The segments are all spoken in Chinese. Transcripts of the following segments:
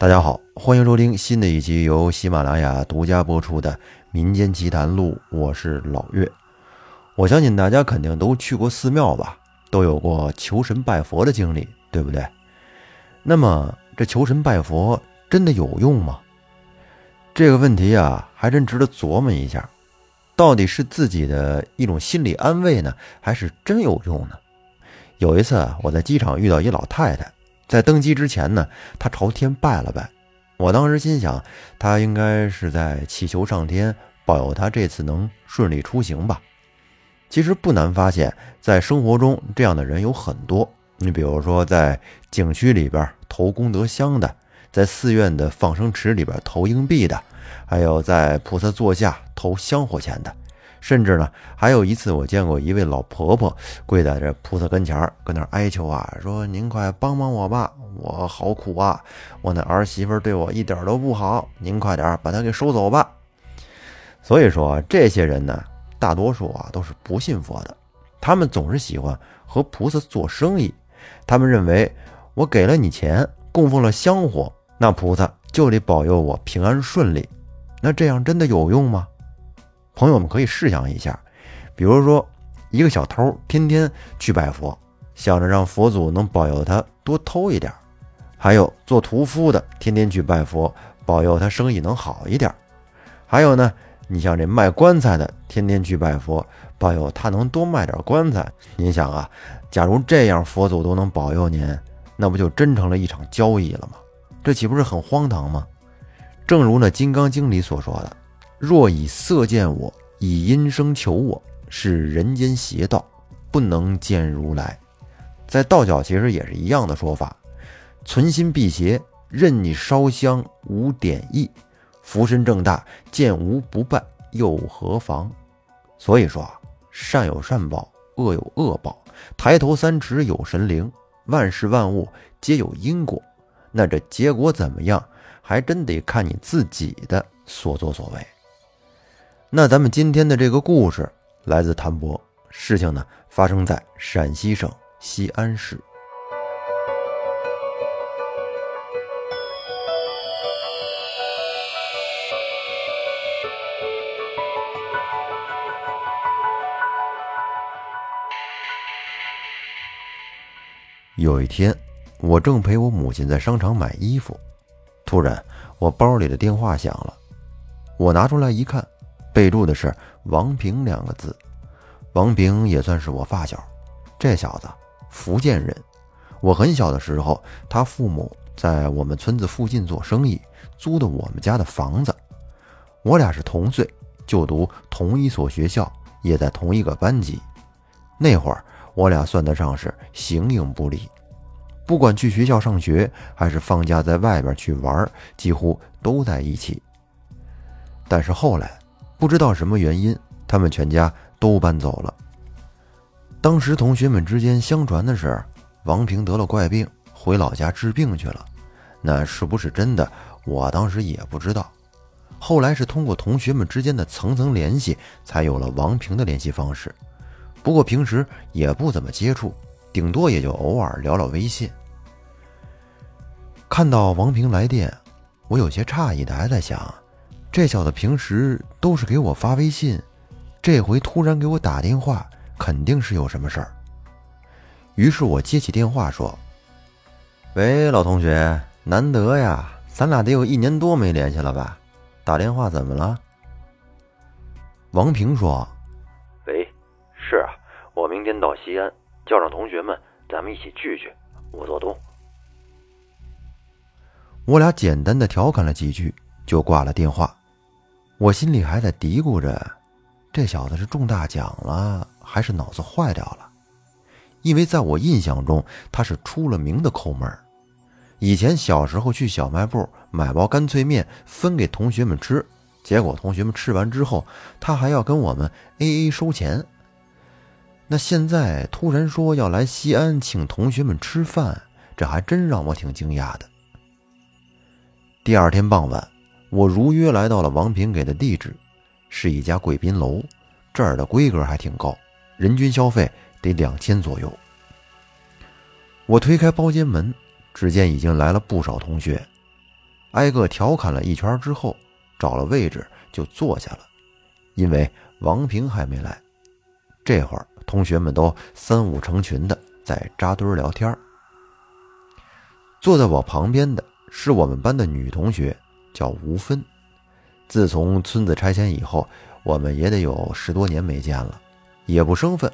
大家好，欢迎收听新的一期由喜马拉雅独家播出的《民间奇谈录》，我是老岳。我相信大家肯定都去过寺庙吧，都有过求神拜佛的经历，对不对？那么这求神拜佛真的有用吗？这个问题啊，还真值得琢磨一下。到底是自己的一种心理安慰呢，还是真有用呢？有一次我在机场遇到一老太太。在登机之前呢，他朝天拜了拜。我当时心想，他应该是在祈求上天保佑他这次能顺利出行吧。其实不难发现，在生活中这样的人有很多。你比如说，在景区里边投功德箱的，在寺院的放生池里边投硬币的，还有在菩萨座下投香火钱的。甚至呢，还有一次我见过一位老婆婆跪在这菩萨跟前儿搁那哀求啊，说：“您快帮帮我吧，我好苦啊！我那儿媳妇对我一点都不好，您快点把她给收走吧。”所以说，这些人呢，大多数啊都是不信佛的，他们总是喜欢和菩萨做生意。他们认为，我给了你钱，供奉了香火，那菩萨就得保佑我平安顺利。那这样真的有用吗？朋友们可以试想一下，比如说，一个小偷天天去拜佛，想着让佛祖能保佑他多偷一点；还有做屠夫的天天去拜佛，保佑他生意能好一点；还有呢，你像这卖棺材的天天去拜佛，保佑他能多卖点棺材。您想啊，假如这样佛祖都能保佑您，那不就真成了一场交易了吗？这岂不是很荒唐吗？正如那《金刚经》里所说的。若以色见我，以音声求我，是人间邪道，不能见如来。在道教其实也是一样的说法，存心辟邪，任你烧香无点意，福身正大，见无不拜，又何妨？所以说，善有善报，恶有恶报，抬头三尺有神灵，万事万物皆有因果。那这结果怎么样，还真得看你自己的所作所为。那咱们今天的这个故事来自谭博，事情呢发生在陕西省西安市。有一天，我正陪我母亲在商场买衣服，突然我包里的电话响了，我拿出来一看。备注的是王平两个字，王平也算是我发小，这小子福建人。我很小的时候，他父母在我们村子附近做生意，租的我们家的房子。我俩是同岁，就读同一所学校，也在同一个班级。那会儿我俩算得上是形影不离，不管去学校上学，还是放假在外边去玩，几乎都在一起。但是后来。不知道什么原因，他们全家都搬走了。当时同学们之间相传的是，王平得了怪病，回老家治病去了。那是不是真的？我当时也不知道。后来是通过同学们之间的层层联系，才有了王平的联系方式。不过平时也不怎么接触，顶多也就偶尔聊聊微信。看到王平来电，我有些诧异的还在想。这小子平时都是给我发微信，这回突然给我打电话，肯定是有什么事儿。于是我接起电话说：“喂，老同学，难得呀，咱俩得有一年多没联系了吧？打电话怎么了？”王平说：“喂，是啊，我明天到西安，叫上同学们，咱们一起聚聚。我做东。”我俩简单的调侃了几句，就挂了电话。我心里还在嘀咕着，这小子是中大奖了，还是脑子坏掉了？因为在我印象中，他是出了名的抠门以前小时候去小卖部买包干脆面分给同学们吃，结果同学们吃完之后，他还要跟我们 A A 收钱。那现在突然说要来西安请同学们吃饭，这还真让我挺惊讶的。第二天傍晚。我如约来到了王平给的地址，是一家贵宾楼，这儿的规格还挺高，人均消费得两千左右。我推开包间门，只见已经来了不少同学，挨个调侃了一圈之后，找了位置就坐下了。因为王平还没来，这会儿同学们都三五成群的在扎堆聊天。坐在我旁边的是我们班的女同学，叫吴芬。自从村子拆迁以后，我们也得有十多年没见了，也不生分。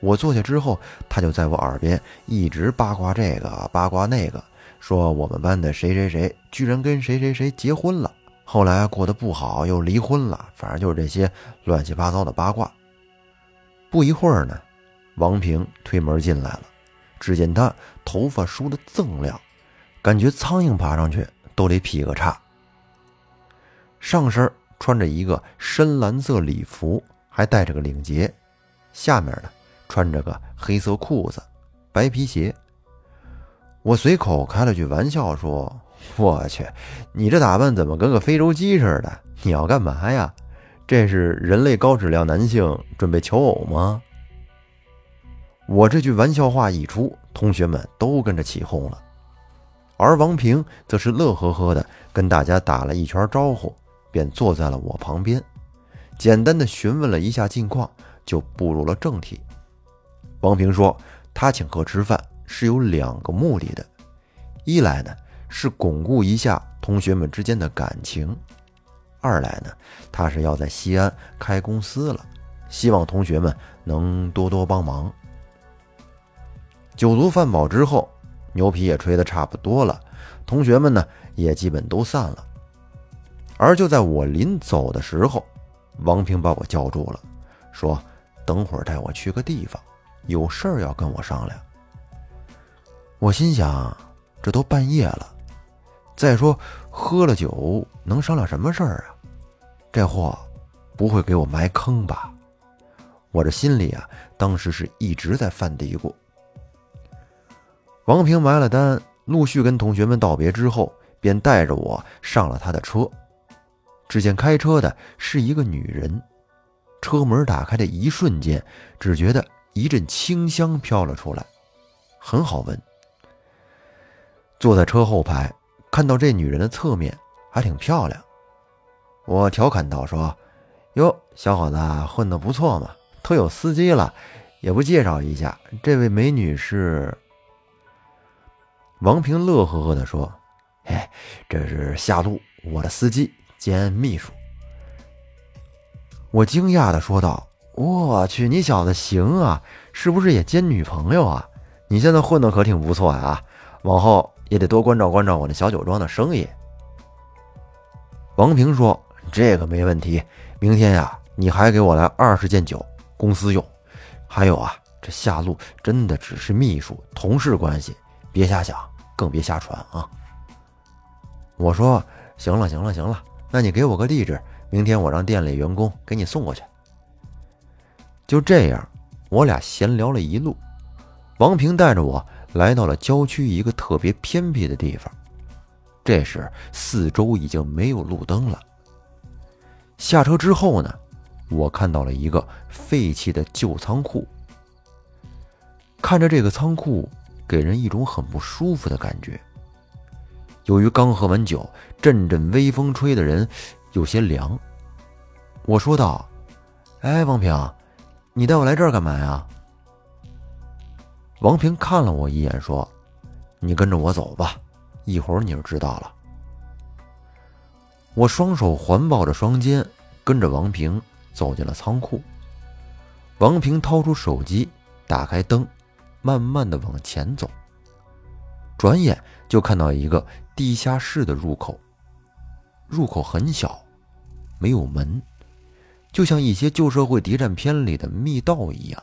我坐下之后，他就在我耳边一直八卦这个八卦那个，说我们班的谁谁谁居然跟谁谁谁结婚了，后来过得不好又离婚了，反正就是这些乱七八糟的八卦。不一会儿呢，王平推门进来了，只见他头发梳得锃亮。感觉苍蝇爬上去都得劈个叉。上身穿着一个深蓝色礼服，还带着个领结，下面呢穿着个黑色裤子、白皮鞋。我随口开了句玩笑说：“我去，你这打扮怎么跟个非洲鸡似的？你要干嘛呀？这是人类高质量男性准备求偶吗？”我这句玩笑话一出，同学们都跟着起哄了。而王平则是乐呵呵的跟大家打了一圈招呼，便坐在了我旁边，简单的询问了一下近况，就步入了正题。王平说，他请客吃饭是有两个目的的，一来呢是巩固一下同学们之间的感情，二来呢他是要在西安开公司了，希望同学们能多多帮忙。酒足饭饱之后。牛皮也吹得差不多了，同学们呢也基本都散了。而就在我临走的时候，王平把我叫住了，说：“等会儿带我去个地方，有事儿要跟我商量。”我心想，这都半夜了，再说喝了酒能商量什么事儿啊？这货不会给我埋坑吧？我这心里啊，当时是一直在犯嘀咕。王平埋了单，陆续跟同学们道别之后，便带着我上了他的车。只见开车的是一个女人，车门打开的一瞬间，只觉得一阵清香飘了出来，很好闻。坐在车后排，看到这女人的侧面还挺漂亮，我调侃道：“说，哟，小伙子混得不错嘛，都有司机了，也不介绍一下，这位美女是。”王平乐呵呵地说：“哎，这是夏露，我的司机兼秘书。”我惊讶的说道：“我去，你小子行啊，是不是也兼女朋友啊？你现在混的可挺不错呀，往后也得多关照关照我那小酒庄的生意。”王平说：“这个没问题，明天呀，你还给我来二十件酒，公司用。还有啊，这夏露真的只是秘书，同事关系。”别瞎想，更别瞎传啊！我说行了，行了，行了，那你给我个地址，明天我让店里员工给你送过去。就这样，我俩闲聊了一路。王平带着我来到了郊区一个特别偏僻的地方，这时四周已经没有路灯了。下车之后呢，我看到了一个废弃的旧仓库。看着这个仓库。给人一种很不舒服的感觉。由于刚喝完酒，阵阵微风吹的人有些凉。我说道：“哎，王平，你带我来这儿干嘛呀？”王平看了我一眼，说：“你跟着我走吧，一会儿你就知道了。”我双手环抱着双肩，跟着王平走进了仓库。王平掏出手机，打开灯。慢慢的往前走，转眼就看到一个地下室的入口。入口很小，没有门，就像一些旧社会谍战片里的密道一样。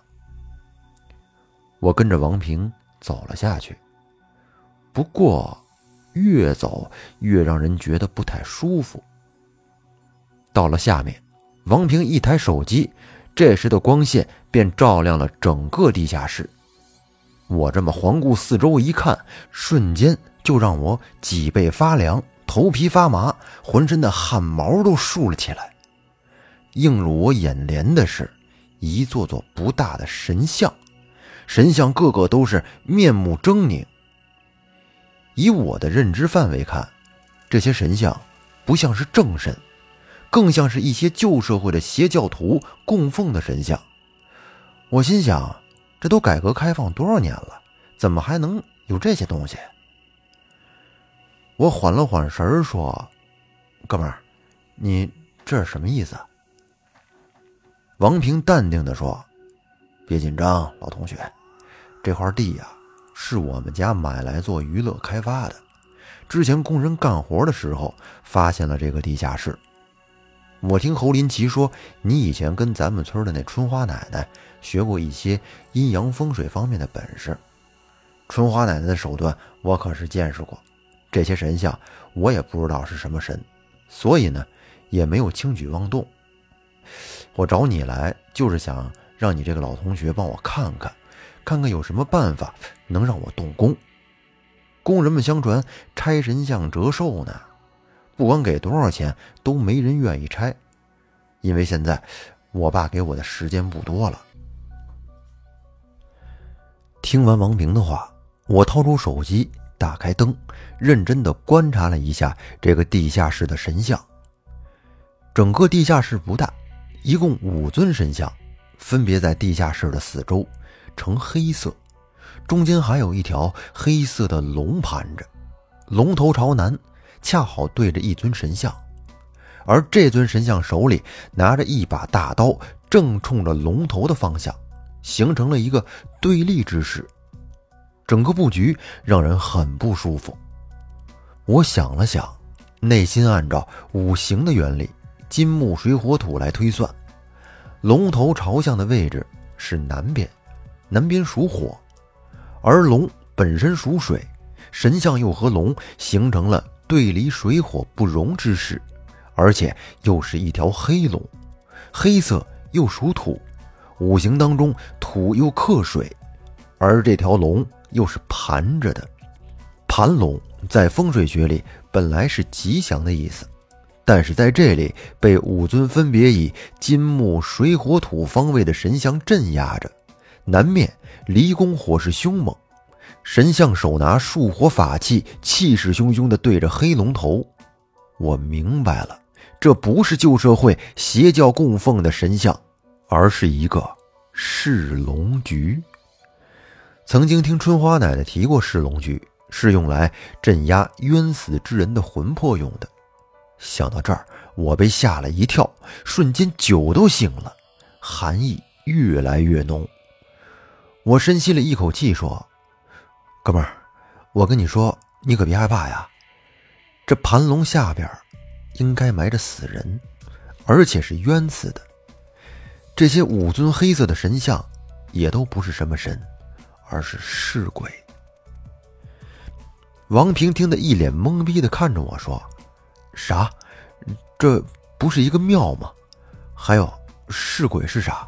我跟着王平走了下去，不过越走越让人觉得不太舒服。到了下面，王平一抬手机，这时的光线便照亮了整个地下室。我这么环顾四周一看，瞬间就让我脊背发凉、头皮发麻，浑身的汗毛都竖了起来。映入我眼帘的是一座座不大的神像，神像个个都是面目狰狞。以我的认知范围看，这些神像不像是正神，更像是一些旧社会的邪教徒供奉的神像。我心想，这都改革开放多少年了，怎么还能有这些东西？我缓了缓神儿，说：“哥们儿，你这是什么意思？”王平淡定的说：“别紧张，老同学，这块地呀，是我们家买来做娱乐开发的。之前工人干活的时候发现了这个地下室。我听侯林奇说，你以前跟咱们村的那春花奶奶学过一些阴阳风水方面的本事。春花奶奶的手段，我可是见识过。这些神像，我也不知道是什么神，所以呢，也没有轻举妄动。”我找你来，就是想让你这个老同学帮我看看，看看有什么办法能让我动工。工人们相传拆神像折寿呢，不管给多少钱都没人愿意拆，因为现在我爸给我的时间不多了。听完王平的话，我掏出手机，打开灯，认真的观察了一下这个地下室的神像。整个地下室不大。一共五尊神像，分别在地下室的四周，呈黑色，中间还有一条黑色的龙盘着，龙头朝南，恰好对着一尊神像，而这尊神像手里拿着一把大刀，正冲着龙头的方向，形成了一个对立之势，整个布局让人很不舒服。我想了想，内心按照五行的原理。金木水火土来推算，龙头朝向的位置是南边，南边属火，而龙本身属水，神像又和龙形成了对离水火不容之势，而且又是一条黑龙，黑色又属土，五行当中土又克水，而这条龙又是盘着的，盘龙在风水学里本来是吉祥的意思。但是在这里被五尊分别以金木水火土方位的神像镇压着，南面离宫火势凶猛，神像手拿树火法器，气势汹汹地对着黑龙头。我明白了，这不是旧社会邪教供奉的神像，而是一个噬龙局。曾经听春花奶奶提过，噬龙具是用来镇压冤死之人的魂魄用的。想到这儿，我被吓了一跳，瞬间酒都醒了，寒意越来越浓。我深吸了一口气，说：“哥们儿，我跟你说，你可别害怕呀。这盘龙下边应该埋着死人，而且是冤死的。这些五尊黑色的神像，也都不是什么神，而是尸鬼。”王平听得一脸懵逼的看着我说。啥？这不是一个庙吗？还有是鬼是啥？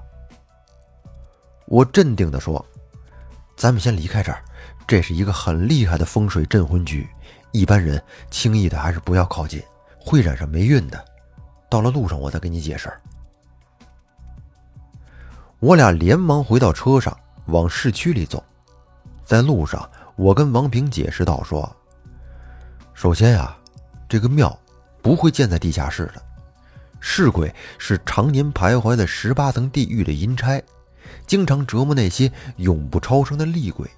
我镇定的说：“咱们先离开这儿，这是一个很厉害的风水镇魂局，一般人轻易的还是不要靠近，会染上霉运的。到了路上我再跟你解释。”我俩连忙回到车上，往市区里走。在路上，我跟王平解释道：“说，首先呀，这个庙。”不会建在地下室的，市鬼是常年徘徊在十八层地狱的阴差，经常折磨那些永不超生的厉鬼。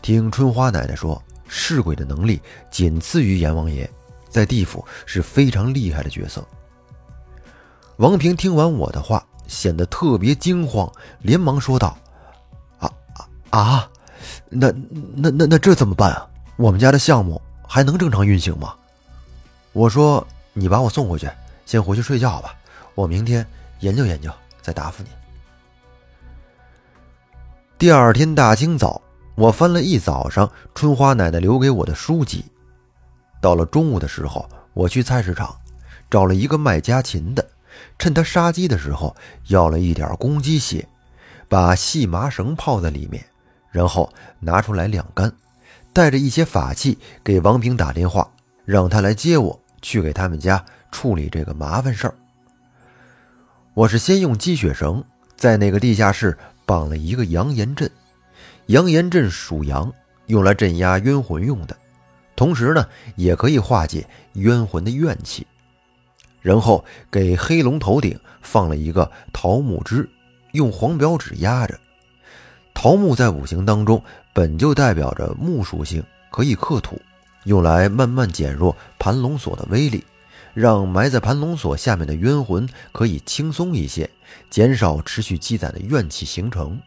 听春花奶奶说，市鬼的能力仅次于阎王爷，在地府是非常厉害的角色。王平听完我的话，显得特别惊慌，连忙说道：“啊！那那那那这怎么办啊？我们家的项目还能正常运行吗？”我说：“你把我送回去，先回去睡觉吧。我明天研究研究，再答复你。”第二天大清早，我翻了一早上春花奶奶留给我的书籍。到了中午的时候，我去菜市场找了一个卖家禽的，趁他杀鸡的时候要了一点公鸡血，把细麻绳泡在里面，然后拿出来晾干，带着一些法器给王平打电话，让他来接我。去给他们家处理这个麻烦事儿。我是先用积雪绳在那个地下室绑了一个阳炎阵，阳炎阵属阳，用来镇压冤魂用的。同时呢，也可以化解冤魂的怨气。然后给黑龙头顶放了一个桃木枝，用黄表纸压着。桃木在五行当中本就代表着木属性，可以克土，用来慢慢减弱盘龙锁的威力，让埋在盘龙锁下面的冤魂可以轻松一些，减少持续积攒的怨气形成。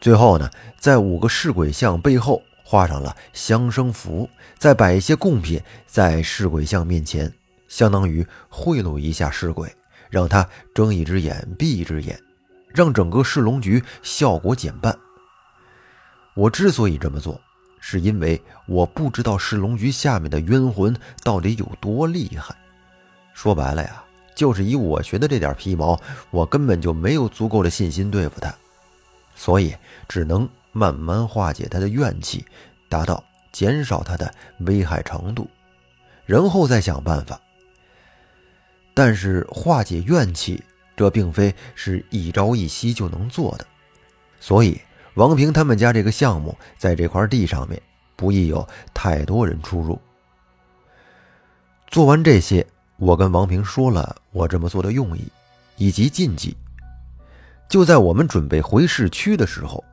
最后呢，在五个尸鬼像背后画上了相生符，再摆一些贡品在尸鬼像面前，相当于贿赂一下尸鬼，让他睁一只眼闭一只眼。让整个市龙局效果减半。我之所以这么做，是因为我不知道市龙局下面的冤魂到底有多厉害。说白了呀，就是以我学的这点皮毛，我根本就没有足够的信心对付他，所以只能慢慢化解他的怨气，达到减少他的危害程度，然后再想办法。但是化解怨气。这并非是一朝一夕就能做的，所以王平他们家这个项目在这块地上面不宜有太多人出入。做完这些，我跟王平说了我这么做的用意以及禁忌。就在我们准备回市区的时候，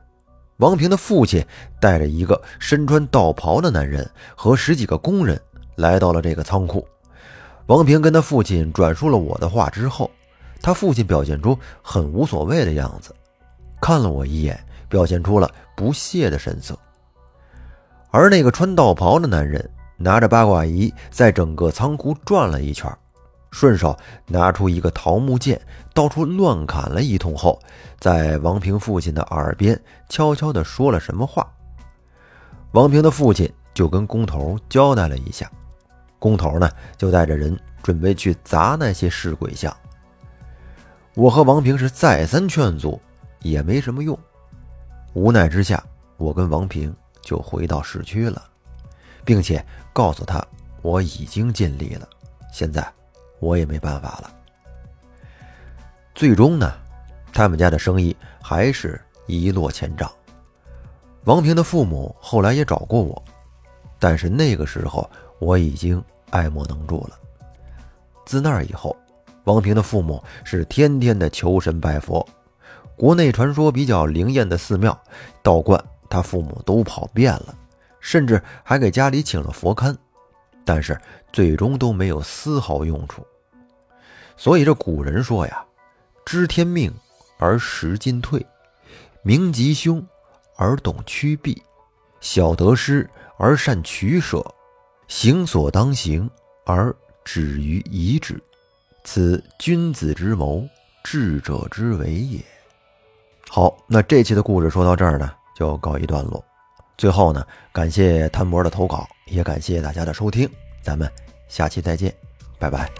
王平的父亲带着一个身穿道袍的男人和十几个工人来到了这个仓库。王平跟他父亲转述了我的话之后。他父亲表现出很无所谓的样子，看了我一眼，表现出了不屑的神色。而那个穿道袍的男人拿着八卦仪，在整个仓库转了一圈，顺手拿出一个桃木剑，到处乱砍了一通后，在王平父亲的耳边悄悄地说了什么话。王平的父亲就跟工头交代了一下，工头呢就带着人准备去砸那些尸鬼像。我和王平是再三劝阻，也没什么用。无奈之下，我跟王平就回到市区了，并且告诉他我已经尽力了，现在我也没办法了。最终呢，他们家的生意还是一落千丈。王平的父母后来也找过我，但是那个时候我已经爱莫能助了。自那以后。王平的父母是天天的求神拜佛，国内传说比较灵验的寺庙、道观，他父母都跑遍了，甚至还给家里请了佛龛，但是最终都没有丝毫用处。所以这古人说呀：“知天命而识进退，明吉凶而懂趋避，晓得失而善取舍，行所当行而止于已止。”此君子之谋，智者之为也。好，那这期的故事说到这儿呢，就告一段落。最后呢，感谢谭博的投稿，也感谢大家的收听，咱们下期再见，拜拜。